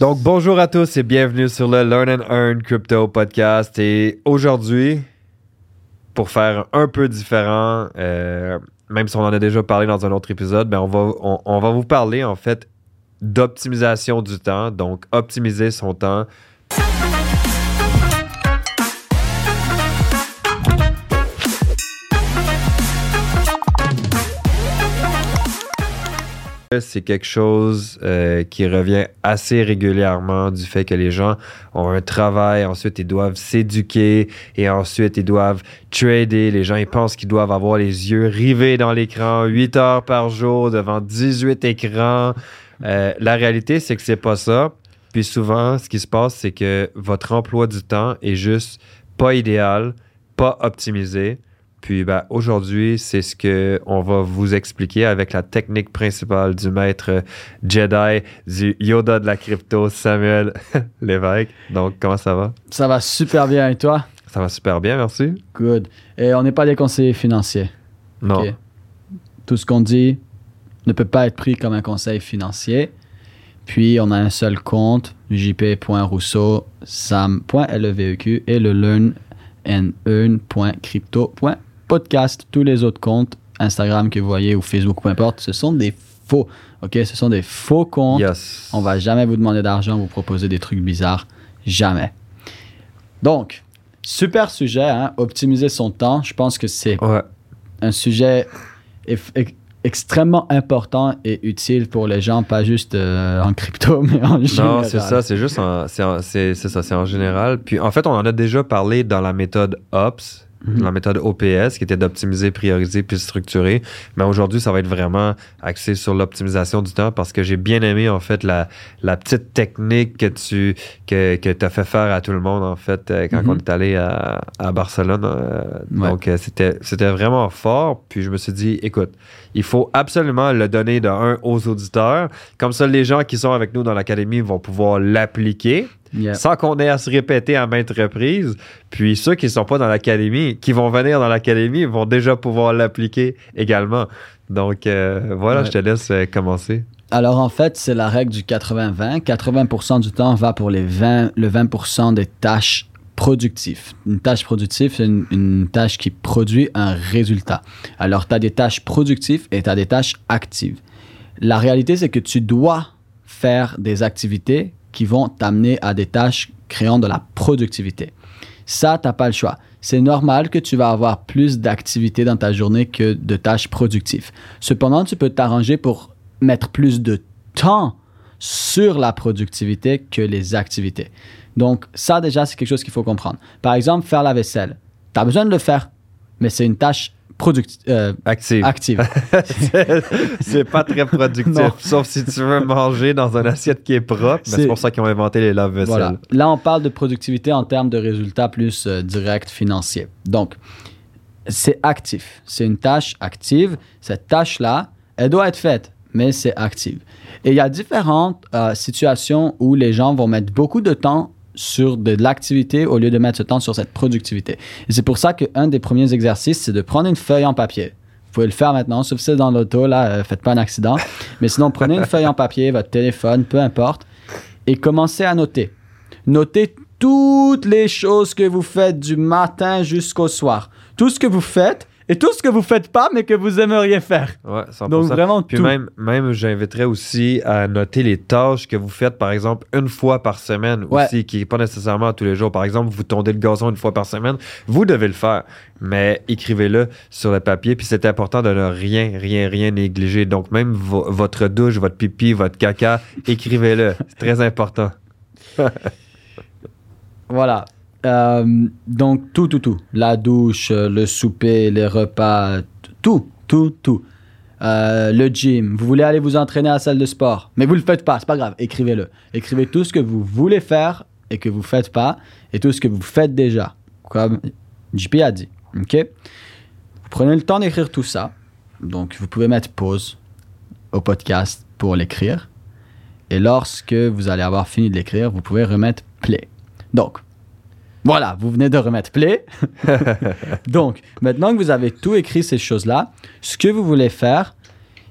Donc, bonjour à tous et bienvenue sur le Learn and Earn Crypto Podcast. Et aujourd'hui, pour faire un peu différent, euh, même si on en a déjà parlé dans un autre épisode, ben on, va, on va vous parler en fait d'optimisation du temps. Donc, optimiser son temps. C'est quelque chose euh, qui revient assez régulièrement du fait que les gens ont un travail, ensuite ils doivent s'éduquer et ensuite ils doivent trader. Les gens ils pensent qu'ils doivent avoir les yeux rivés dans l'écran 8 heures par jour devant 18 écrans. Euh, la réalité, c'est que c'est pas ça. Puis souvent, ce qui se passe, c'est que votre emploi du temps est juste pas idéal, pas optimisé. Puis ben, aujourd'hui, c'est ce qu'on va vous expliquer avec la technique principale du maître Jedi, du Yoda de la crypto, Samuel Lévesque. Donc, comment ça va? Ça va super bien et toi? Ça va super bien, merci. Good. Et on n'est pas des conseillers financiers. Non. Tout ce qu'on dit ne peut pas être pris comme un conseil financier. Puis on a un seul compte, jp.rousseau, sam.leveq et le learn and earn.crypto.podcast. Tous les autres comptes, Instagram que vous voyez ou Facebook, peu importe, ce sont des faux. OK? Ce sont des faux comptes. Yes. On va jamais vous demander d'argent, vous proposer des trucs bizarres. Jamais. Donc, super sujet, hein? optimiser son temps. Je pense que c'est Ouais. un sujet extrêmement important et utile pour les gens, pas juste euh, en crypto, mais en général. Non, c'est ça, c'est juste c'est ça, c'est en général. Puis en fait, on en a déjà parlé dans la méthode OPS, Mhm. la méthode OPS, qui était d'optimiser, prioriser puis structurer. Mais aujourd'hui, ça va être vraiment axé sur l'optimisation du temps parce que j'ai bien aimé en fait la, la petite technique que tu que, que as fait faire à tout le monde en fait euh, quand Mhm. on est allé à, à Barcelone. euh, Ouais. Donc euh, c'était, c'était vraiment fort. Puis je me suis dit, écoute, il faut absolument le donner de un aux auditeurs. Comme ça, les gens qui sont avec nous dans l'académie vont pouvoir l'appliquer Yeah. sans qu'on ait à se répéter à maintes reprises. Puis ceux qui ne sont pas dans l'académie, qui vont venir dans l'académie, vont déjà pouvoir l'appliquer également. Donc euh, voilà, Ouais. je te laisse euh, commencer. Alors en fait, c'est la règle du 80-20. 80%, du temps va pour les 20, le 20% des tâches productives. Une tâche productive, c'est une, une tâche qui produit un résultat. Alors tu as des tâches productives et tu as des tâches actives. La réalité, c'est que tu dois faire des activités qui vont t'amener à des tâches créant de la productivité. Ça, tu n'as pas le choix. C'est normal que tu vas avoir plus d'activités dans ta journée que de tâches productives. Cependant, tu peux t'arranger pour mettre plus de temps sur la productivité que les activités. Donc, ça, déjà, c'est quelque chose qu'il faut comprendre. Par exemple, faire la vaisselle. Tu as besoin de le faire, mais c'est une tâche euh, Active. active. c'est pas très productif. Non. Sauf si tu veux manger dans une assiette qui est propre. Mais C'est pour ça qu'ils ont inventé les lave-vaisselle. Voilà. Là, on parle de productivité en termes de résultats plus euh, directs financiers. Donc, c'est actif. C'est une tâche active. Cette tâche-là, elle doit être faite, mais c'est active. Et il y a différentes euh, situations où les gens vont mettre beaucoup de temps sur de l'activité au lieu de mettre ce temps sur cette productivité. Et c'est pour ça qu'un des premiers exercices, c'est de prendre une feuille en papier. Vous pouvez le faire maintenant, sauf si c'est dans l'auto, là, euh, faites pas un accident. Mais sinon, prenez une feuille en papier, votre téléphone, peu importe, et commencez à noter. Notez toutes les choses que vous faites du matin jusqu'au soir. Tout ce que vous faites et tout ce que vous faites pas, mais que vous aimeriez faire. Ouais, 100%. Donc, vraiment Puis tout. même, même j'inviterais aussi à noter les tâches que vous faites, par exemple, une fois par semaine Ouais. aussi, qui n'est pas nécessairement tous les jours. Par exemple, vous tondez le gazon une fois par semaine, vous devez le faire, mais écrivez-le sur le papier. Puis c'est important de ne rien, rien, rien négliger. Donc même vo- votre douche, votre pipi, votre caca, écrivez-le. C'est très important. Voilà. Euh, donc, tout, tout, tout. La douche, euh, le souper, les repas, tout, tout, tout. Euh, le gym. Vous voulez aller vous entraîner à la salle de sport, mais vous le faites pas, c'est pas grave. Écrivez-le. Écrivez tout ce que vous voulez faire et que vous faites pas, et tout ce que vous faites déjà, comme JP a dit. Ok? Vous prenez le temps d'écrire tout ça. Donc, vous pouvez mettre pause au podcast pour l'écrire. Et lorsque vous allez avoir fini de l'écrire, vous pouvez remettre play. Donc, voilà, vous venez de remettre play. Donc, maintenant que vous avez tout écrit ces choses-là, ce que vous voulez faire,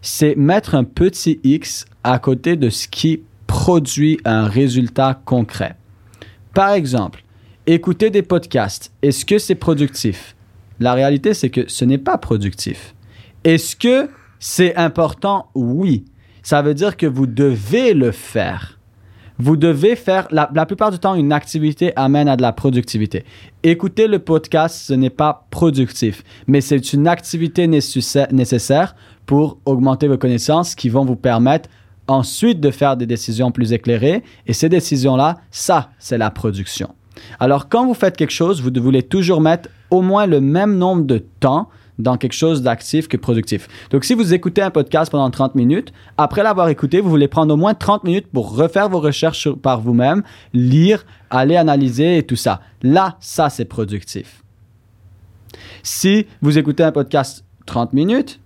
c'est mettre un petit X à côté de ce qui produit un résultat concret. Par exemple, écouter des podcasts, est-ce que c'est productif? La réalité, c'est que ce n'est pas productif. Est-ce que c'est important? Oui. Ça veut dire que vous devez le faire. Vous devez faire, la, plupart du temps, une activité amène à de la productivité. Écouter le podcast, ce n'est pas productif, mais c'est une activité nécessaire pour augmenter vos connaissances qui vont vous permettre ensuite de faire des décisions plus éclairées. Et ces décisions-là, ça, c'est la production. Alors, quand vous faites quelque chose, vous voulez toujours mettre au moins le même nombre de temps dans quelque chose d'actif que productif. Donc, si vous écoutez un podcast pendant 30 minutes, après l'avoir écouté, vous voulez prendre au moins 30 minutes pour refaire vos recherches par vous-même, lire, aller analyser et tout ça. Là, ça, c'est productif. Si vous écoutez un podcast 30 minutes,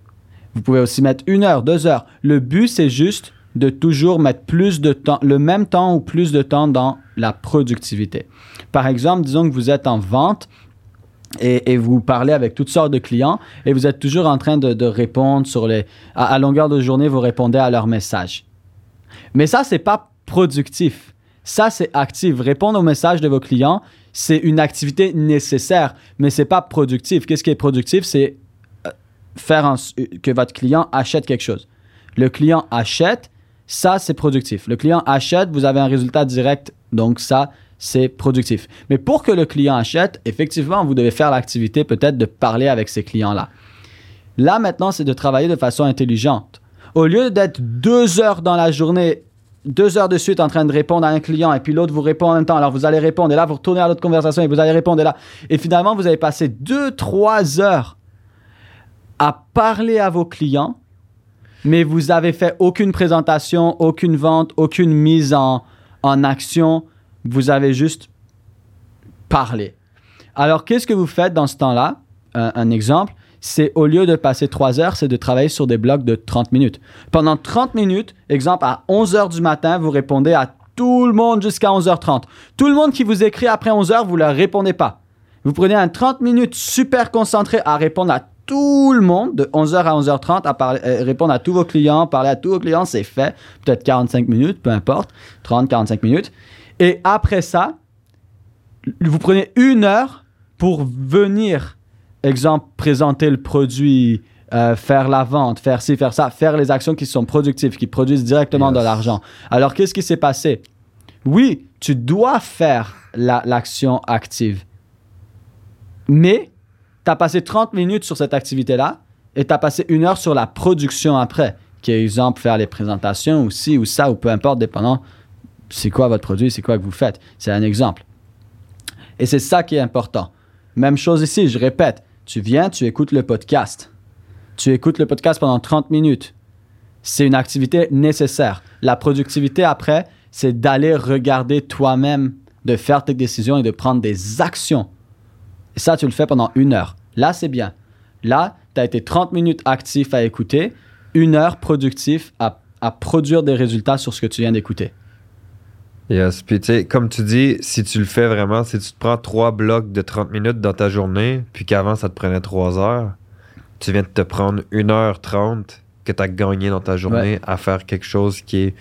vous pouvez aussi mettre une heure, deux heures. Le but, c'est juste de toujours mettre plus de temps, le même temps ou plus de temps dans la productivité. Par exemple, disons que vous êtes en vente et, vous parlez avec toutes sortes de clients et vous êtes toujours en train de, répondre sur les... À, longueur de journée, vous répondez à leurs messages. Mais ça, c'est pas productif. Ça, c'est actif. Répondre aux messages de vos clients, c'est une activité nécessaire, mais c'est pas productif. Qu'est-ce qui est productif? C'est euh, faire que votre client achète quelque chose. Le client achète, ça, c'est productif. Le client achète, vous avez un résultat direct, donc ça, c'est productif. Mais pour que le client achète, effectivement, vous devez faire l'activité peut-être de parler avec ces clients-là. Là, maintenant, c'est de travailler de façon intelligente. Au lieu d'être deux heures dans la journée, deux heures de suite en train de répondre à un client et puis l'autre vous répond en même temps, alors vous allez répondre et là, vous retournez à l'autre conversation et vous allez répondre et là. Et finalement, vous avez passé deux, trois heures à parler à vos clients, mais vous avez fait aucune présentation, aucune vente, aucune mise en, en action vous avez juste parlé. Alors, qu'est-ce que vous faites dans ce temps-là? Un, exemple, c'est au lieu de passer 3 heures, c'est de travailler sur des blocs de 30 minutes. Pendant 30 minutes, exemple, à 11 heures du matin, vous répondez à tout le monde jusqu'à 11h30. Tout le monde qui vous écrit après 11 heures, vous ne leur répondez pas. Vous prenez un 30 minutes super concentré à répondre à tout le monde de 11h à 11h30 à euh, répondre à tous vos clients, parler à tous vos clients, c'est fait. Peut-être 45 minutes, peu importe, 30, 45 minutes. Et après ça, vous prenez une heure pour venir, exemple, présenter le produit, euh, faire la vente, faire ci, faire ça, faire les actions qui sont productives, qui produisent directement de l'argent. Alors, qu'est-ce qui s'est passé? Oui, tu dois faire l'action active. Mais tu as passé 30 minutes sur cette activité-là et tu as passé une heure sur la production après, qui est exemple faire les présentations ou ci ou ça ou peu importe, dépendant c'est quoi votre produit, c'est quoi que vous faites. C'est un exemple. Et c'est ça qui est important. Même chose ici, je répète, tu viens, tu écoutes le podcast. Tu écoutes le podcast pendant 30 minutes. C'est une activité nécessaire. La productivité après, c'est d'aller regarder toi-même, de faire tes décisions et de prendre des actions. Et ça, tu le fais pendant une heure. Là, c'est bien. Là, tu as été 30 minutes actif à écouter, une heure productif à, à produire des résultats sur ce que tu viens d'écouter. Yes. Puis, tu sais, comme tu dis, si tu le fais vraiment, si tu te prends trois blocs de 30 minutes dans ta journée, puis qu'avant, ça te prenait trois heures, tu viens de te prendre 1h30 que tu as gagné dans ta journée à faire quelque chose qui est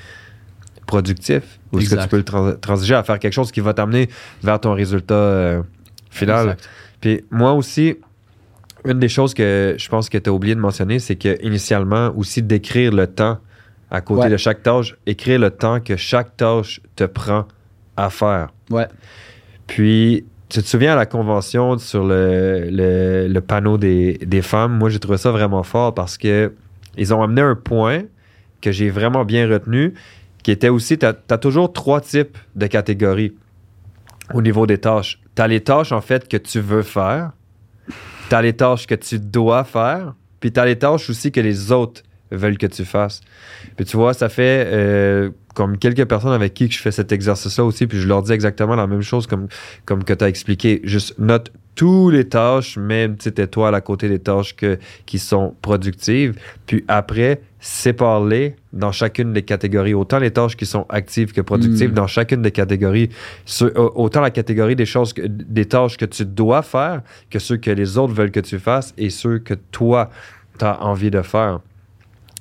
productif. Ou est-ce que tu peux le transiger à faire quelque chose qui va t'amener vers ton résultat euh, final. Puis, moi aussi, une des choses que je pense que tu as oublié de mentionner, c'est que initialement aussi d'écrire le temps à côté de chaque tâche, écrire le temps que chaque tâche te prend à faire. Ouais. Puis, tu te souviens à la convention sur le, le, panneau des, des, femmes, moi j'ai trouvé ça vraiment fort parce que ils ont amené un point que j'ai vraiment bien retenu, qui était aussi, tu as, toujours trois types de catégories au niveau des tâches. Tu as les tâches en fait que tu veux faire, tu as les tâches que tu dois faire, puis tu as les tâches aussi que les autres veulent que tu fasses. Puis tu vois, ça fait euh, comme quelques personnes avec qui je fais cet exercice-là aussi, puis je leur dis exactement la même chose comme, comme que tu as expliqué. Juste note tous les tâches, même si étoile à côté des tâches que, qui sont productives. Puis après, sépare-les dans chacune des catégories. Autant les tâches qui sont actives que productives hmm. dans chacune des catégories. autant la catégorie des choses, des tâches que tu dois faire que ceux que les autres veulent que tu fasses et ceux que toi, tu as envie de faire.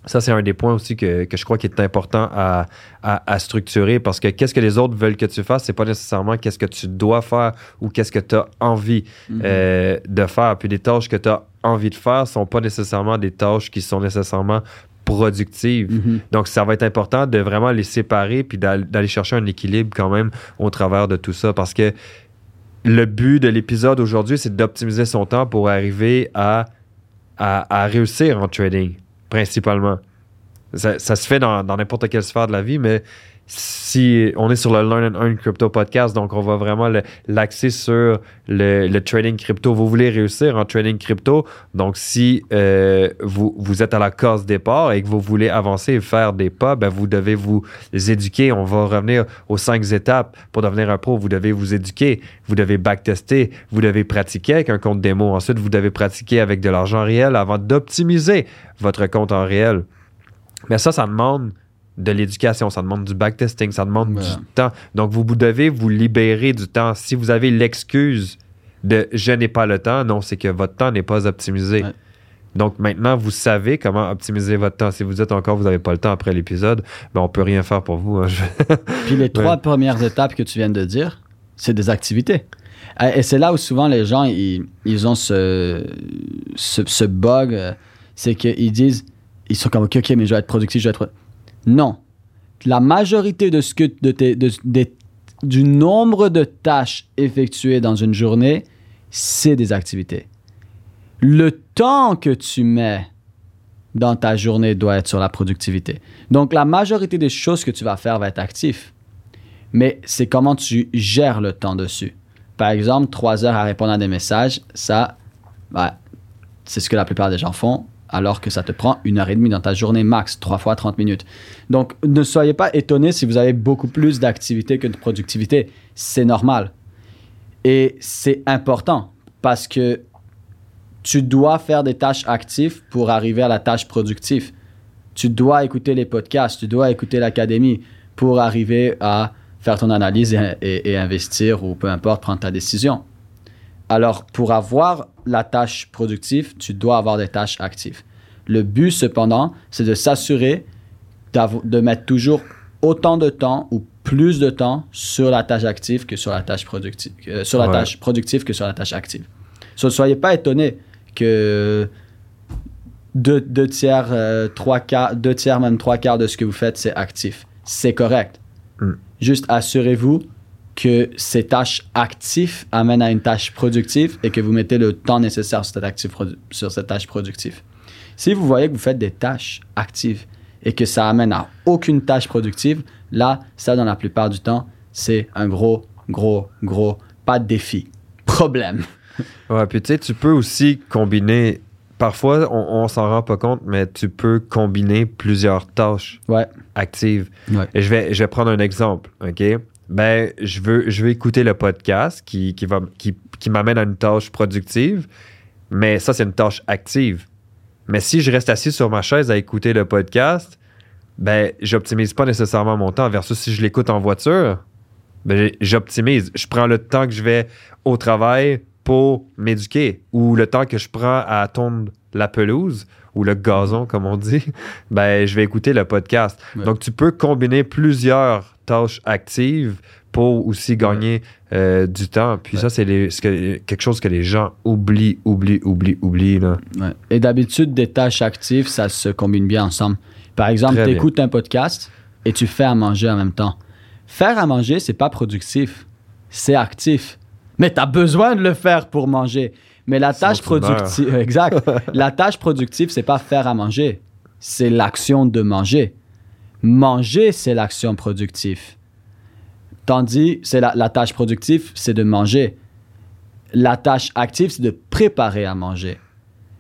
Ça, c'est un des points aussi que, que je crois qui est important à, à, à structurer parce que qu'est-ce que les autres veulent que tu fasses, c'est pas nécessairement qu'est-ce que tu dois faire ou qu'est-ce que tu as envie Mhm. euh, de faire. Puis les tâches que tu as envie de faire sont pas nécessairement des tâches qui sont nécessairement productives. Mhm. Donc, ça va être important de vraiment les séparer puis d'al- d'aller chercher un équilibre quand même au travers de tout ça parce que le but de l'épisode aujourd'hui, c'est d'optimiser son temps pour arriver à, à, à réussir en trading, principalement. Ça, se fait dans dans n'importe quelle sphère de la vie, mais si on est sur le Learn and Earn Crypto Podcast, donc on va vraiment l'axer sur le, le trading crypto. Vous voulez réussir en trading crypto, donc si euh, vous, vous êtes à la case départ et que vous voulez avancer et faire des pas, ben vous devez vous éduquer. On va revenir aux cinq étapes pour devenir un pro. Vous devez vous éduquer, vous devez backtester, vous devez pratiquer avec un compte démo. Ensuite, vous devez pratiquer avec de l'argent réel avant d'optimiser votre compte en réel. Mais ça, ça demande de l'éducation, ça demande du backtesting, ça demande Ouais. du temps. Donc, vous, vous devez vous libérer du temps. Si vous avez l'excuse de je n'ai pas le temps, non, c'est que votre temps n'est pas optimisé. Ouais. Donc maintenant, vous savez comment optimiser votre temps. Si vous dites encore vous n'avez pas le temps après l'épisode, ben on peut rien faire pour vous. hein. Puis les trois premières étapes que tu viens de dire, c'est des activités. Euh, Et c'est là où souvent les gens, ils, ils ont ce, ce, ce bug, euh, c'est qu'ils disent, ils sont comme, OK, OK, mais je vais être productif, je vais être... Non. La majorité de ce que, du nombre de tâches effectuées dans une journée, c'est des activités. Le temps que tu mets dans ta journée doit être sur la productivité. Donc, la majorité des choses que tu vas faire va être actif. Mais c'est comment tu gères le temps dessus. Par exemple, trois heures à répondre à des messages, ça, bah, c'est ce que la plupart des gens font, alors que ça te prend une heure et demie dans ta journée max, trois fois 30 minutes. Donc, ne soyez pas étonnés si vous avez beaucoup plus d'activité que de productivité. C'est normal. Et c'est important parce que tu dois faire des tâches actives pour arriver à la tâche productive. Tu dois écouter les podcasts, tu dois écouter l'académie pour arriver à faire ton analyse et, et- et investir ou peu importe, prendre ta décision. Alors, pour avoir la tâche productive, tu dois avoir des tâches actives. Le but, cependant, c'est de s'assurer de mettre toujours autant de temps ou plus de temps sur la tâche active que sur la tâche productive, euh, sur la Ouais. tâche productive que sur la tâche active. So, ne soyez pas étonnés que deux, deux tiers, euh, trois quarts, deux tiers, même trois quarts de ce que vous faites, c'est actif. C'est correct. Mm. Juste assurez-vous que ces tâches actives amènent à une tâche productive et que vous mettez le temps nécessaire sur cette, sur tâche productive. Si vous voyez que vous faites des tâches actives et que ça amène à aucune tâche productive, là, ça, dans la plupart du temps, c'est un gros, gros, gros, pas de défi, problème. Ouais, puis tu sais, tu peux aussi combiner. Parfois, on, on s'en rend pas compte, mais tu peux combiner plusieurs tâches Ouais. actives. Ouais. Et je vais, je vais prendre un exemple, OK? Ben, je veux, écouter le podcast qui m'amène à une tâche productive, mais ça, c'est une tâche active. Mais si je reste assis sur ma chaise à écouter le podcast, ben, j'optimise pas nécessairement mon temps. Versus si je l'écoute en voiture, ben, j'optimise. Je prends le temps que je vais au travail pour m'éduquer ou le temps que je prends à tondre la pelouse ou le gazon, comme on dit, ben, je vais écouter le podcast. Ouais. Donc, tu peux combiner plusieurs tâches actives pour aussi gagner euh, du temps. Puis ça, c'est que- quelque chose que les gens oublient, oublient, oublient, oublient. Là. Ouais. Et d'habitude, des tâches actives, ça se combine bien ensemble. Par exemple, tu écoutes un podcast et tu fais à manger en même temps. Faire à manger, c'est pas productif, c'est actif. Mais tu as besoin de le faire pour manger. Mais la tâche productive, exact. la tâche productive, c'est pas faire à manger, c'est l'action de manger. Manger, c'est l'action productive. Tandis, c'est la, la tâche productive, c'est de manger. La tâche active, c'est de préparer à manger.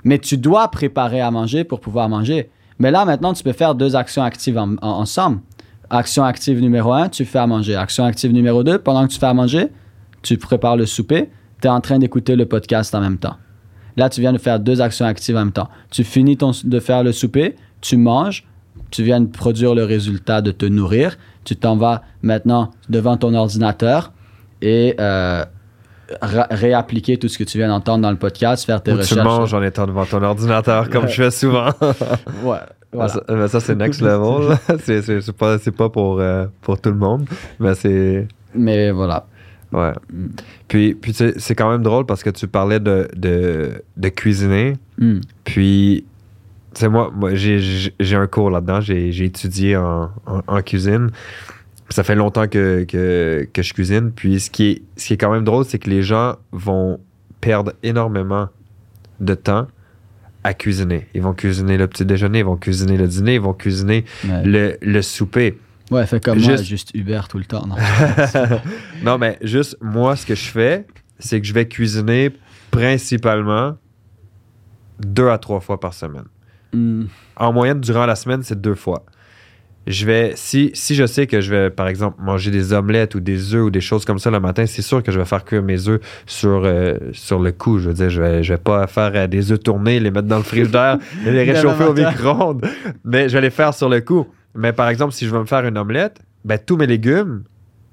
Mais tu dois préparer à manger pour pouvoir manger. Mais là, maintenant, tu peux faire deux actions actives en- en- ensemble. Action active numéro un, tu fais à manger. Action active numéro deux, pendant que tu fais à manger, tu prépares le souper, tu es en train d'écouter le podcast en même temps. Là, tu viens de faire deux actions actives en même temps. Tu finis ton- de faire le souper, tu manges, tu viens de produire le résultat de te nourrir, tu t'en vas maintenant devant ton ordinateur et euh, réappliquer tout ce que tu viens d'entendre dans le podcast, faire tes Ou tu recherches. manges en étant devant ton ordinateur, comme Ouais. je fais souvent. Ouais, voilà. Ça, mais ça, c'est next level. c'est, pas, pas pour, euh, pour tout le monde, mais c'est. Mais voilà. Ouais. Mm. Puis, puis c'est quand même drôle parce que tu parlais de, de, de cuisiner. Hmm. Puis, tu sais, moi, moi j'ai, un cours là-dedans. J'ai, j'ai étudié en, en, en cuisine. Puis ça fait longtemps que, que, que je cuisine. Puis, ce qui, est, ce qui est quand même drôle, c'est que les gens vont perdre énormément de temps à cuisiner. Ils vont cuisiner le petit déjeuner, ils vont cuisiner le dîner, ils vont cuisiner Ouais. le, le souper. Ouais, fais comme moi, Juste- juste Uber tout le temps. Non. non, mais juste, moi, ce que je fais, c'est que je vais cuisiner principalement deux à trois fois par semaine. Hmm. En moyenne, durant la semaine, c'est deux fois. Je vais, si, si je sais que je vais, par exemple, manger des omelettes ou des œufs ou des choses comme ça le matin, c'est sûr que je vais faire cuire mes œufs sur, euh, sur le coup. Je veux dire, je vais, je vais pas faire euh, des œufs tournés, les mettre dans le frigidaire et les réchauffer au micro-ondes. Mais je vais les faire sur le coup. Mais par exemple, si je veux me faire une omelette, ben, tous mes légumes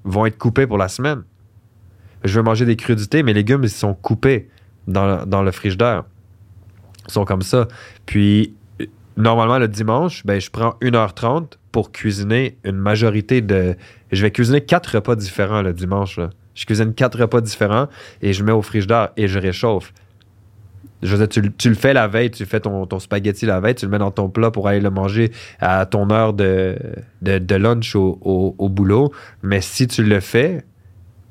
vont être coupés pour la semaine. Je veux manger des crudités, mes légumes, sont coupés dans, dans le. Ils sont comme ça. Puis, normalement, le dimanche, ben, je prends 1h30 pour cuisiner une majorité de. Je vais cuisiner quatre repas différents le dimanche. Je cuisine quatre repas différents et je mets au frigidaire et je réchauffe. Je veux dire, tu, le- tu le fais la veille, tu fais ton, ton spaghetti la veille, tu le mets dans ton plat pour aller le manger à ton heure de, de, de lunch au, au- au boulot. Mais si tu le fais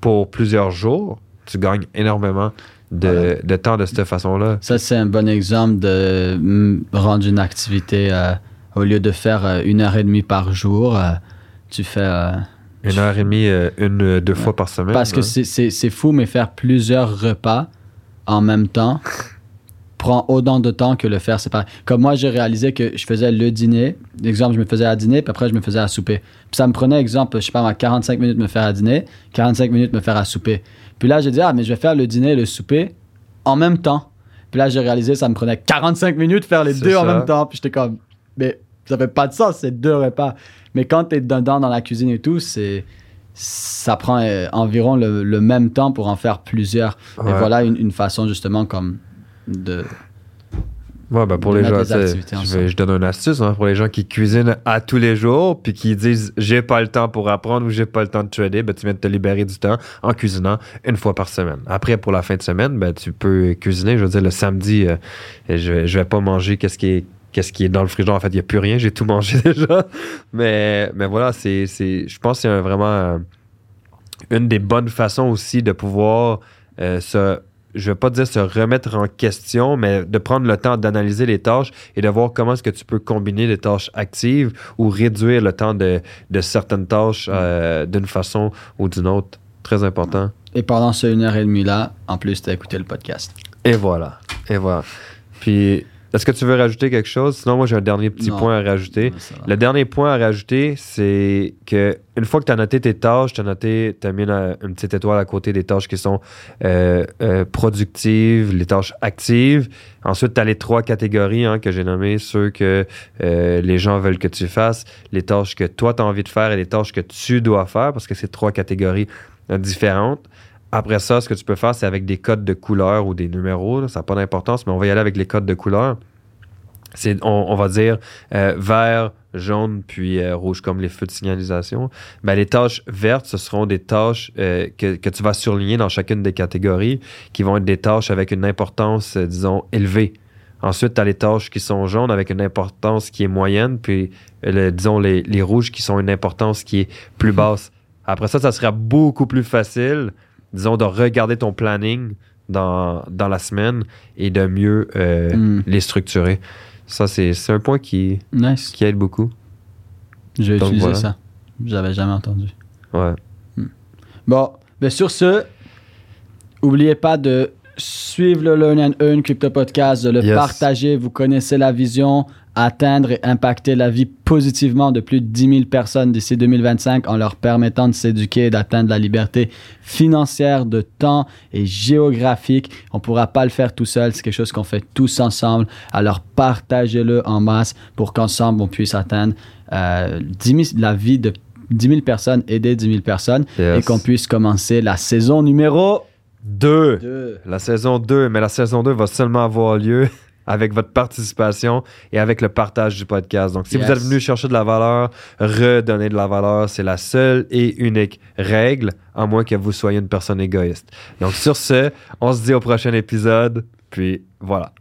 pour plusieurs jours, tu gagnes énormément de, Voilà. de temps de cette façon-là. Ça, c'est un bon exemple de mm, rendre une activité, euh, au lieu de faire euh, une heure et demie par jour, euh, tu fais... euh, Une heure et demie, une, deux fois par semaine. Parce que hein. c'est fou, mais faire plusieurs repas en même temps prend autant de temps que le faire séparé. Comme moi, j'ai réalisé que je faisais le dîner. Exemple, je me faisais à dîner, puis après, je me faisais à souper. Puis ça me prenait, exemple, je sais pas, moi, 45 minutes me faire à dîner, 45 minutes me faire à souper. Puis là, j'ai dit, ah, mais je vais faire le dîner et le souper en même temps. Puis là, j'ai réalisé ça me prenait 45 minutes faire les deux en même temps. Puis j'étais comme, mais ça fait pas de sens, c'est deux repas. Mais quand tu es dedans dans la cuisine et tout, c'est ça prend euh, environ le, le même temps pour en faire plusieurs. Et voilà une, une façon justement comme de... Ouais, ben pour de les gens, je, vais- je donne une astuce hein, pour les gens qui cuisinent à tous les jours puis qui disent j'ai pas le temps pour apprendre ou j'ai pas le temps de trader, ben tu viens de te libérer du temps en cuisinant une fois par semaine. Après, pour la fin de semaine, ben tu peux cuisiner. Je veux dire, le samedi, euh, je, je vais pas manger qu'est-ce qui est qu'est-ce qui est dans le frigidaire. En fait, il n'y a plus rien, j'ai tout mangé déjà. Mais, mais voilà, c'est, c'est, je pense que c'est vraiment euh, une des bonnes façons aussi de pouvoir euh, se je vais pas dire se remettre en question, mais de prendre le temps d'analyser les tâches et de voir comment est-ce que tu peux combiner les tâches actives ou réduire le temps de, de certaines tâches euh, d'une façon ou d'une autre. Très important. Et pendant ce une heure et demie là, en plus, tu as écouté le podcast. Et voilà. Et voilà. Puis, est-ce que tu veux rajouter quelque chose? Sinon, moi, j'ai un dernier petit Non. point à rajouter. Le dernier point à rajouter, c'est que une fois que tu as noté tes tâches, tu as noté, tu as mis une, une petite étoile à côté des tâches qui sont euh, euh, productives, les tâches actives. Ensuite, tu as les trois catégories hein, que j'ai nommées, ceux que euh, les gens veulent que tu fasses, les tâches que toi, tu as envie de faire et les tâches que tu dois faire, parce que c'est trois catégories euh, différentes. Après ça, ce que tu peux faire, c'est avec des codes de couleur ou des numéros. là, ça n'a pas d'importance, mais on va y aller avec les codes de couleur. C'est, on, on va dire euh, vert, jaune, puis euh, rouge, comme les feux de signalisation. Ben, les tâches vertes, ce seront des tâches euh, que, que tu vas surligner dans chacune des catégories, qui vont être des tâches avec une importance, disons, élevée. Ensuite, tu as les tâches qui sont jaunes avec une importance qui est moyenne, puis, le- disons, les, les rouges qui sont une importance qui est plus basse. Après ça, ça sera beaucoup plus facile, disons, de regarder ton planning dans, dans la semaine et de mieux euh, Hmm. les structurer. Ça, c'est un point qui, Nice. qui aide beaucoup. Donc, utiliser voilà. ça. J'avais jamais entendu. Ouais. Bon, ben sur ce, oubliez pas de suivre le Learn and Earn Crypto Podcast, de le Yes. partager. Vous connaissez la vision, atteindre et impacter la vie positivement de plus de 10 000 personnes d'ici 2025 en leur permettant de s'éduquer et d'atteindre la liberté financière, de temps et géographique. On ne pourra pas le faire tout seul, c'est quelque chose qu'on fait tous ensemble. Alors partagez-le en masse pour qu'ensemble on puisse atteindre euh, 10 000 la vie de 10 000 personnes, aider 10 000 personnes Yes. et qu'on puisse commencer la saison numéro 2. Deux. La saison 2, mais la saison 2 va seulement avoir lieu avec votre participation et avec le partage du podcast. Donc, si Yes. vous êtes venu chercher de la valeur, redonner de la valeur, c'est la seule et unique règle, à moins que vous soyez une personne égoïste. Donc, sur ce, on se dit au prochain épisode, puis voilà.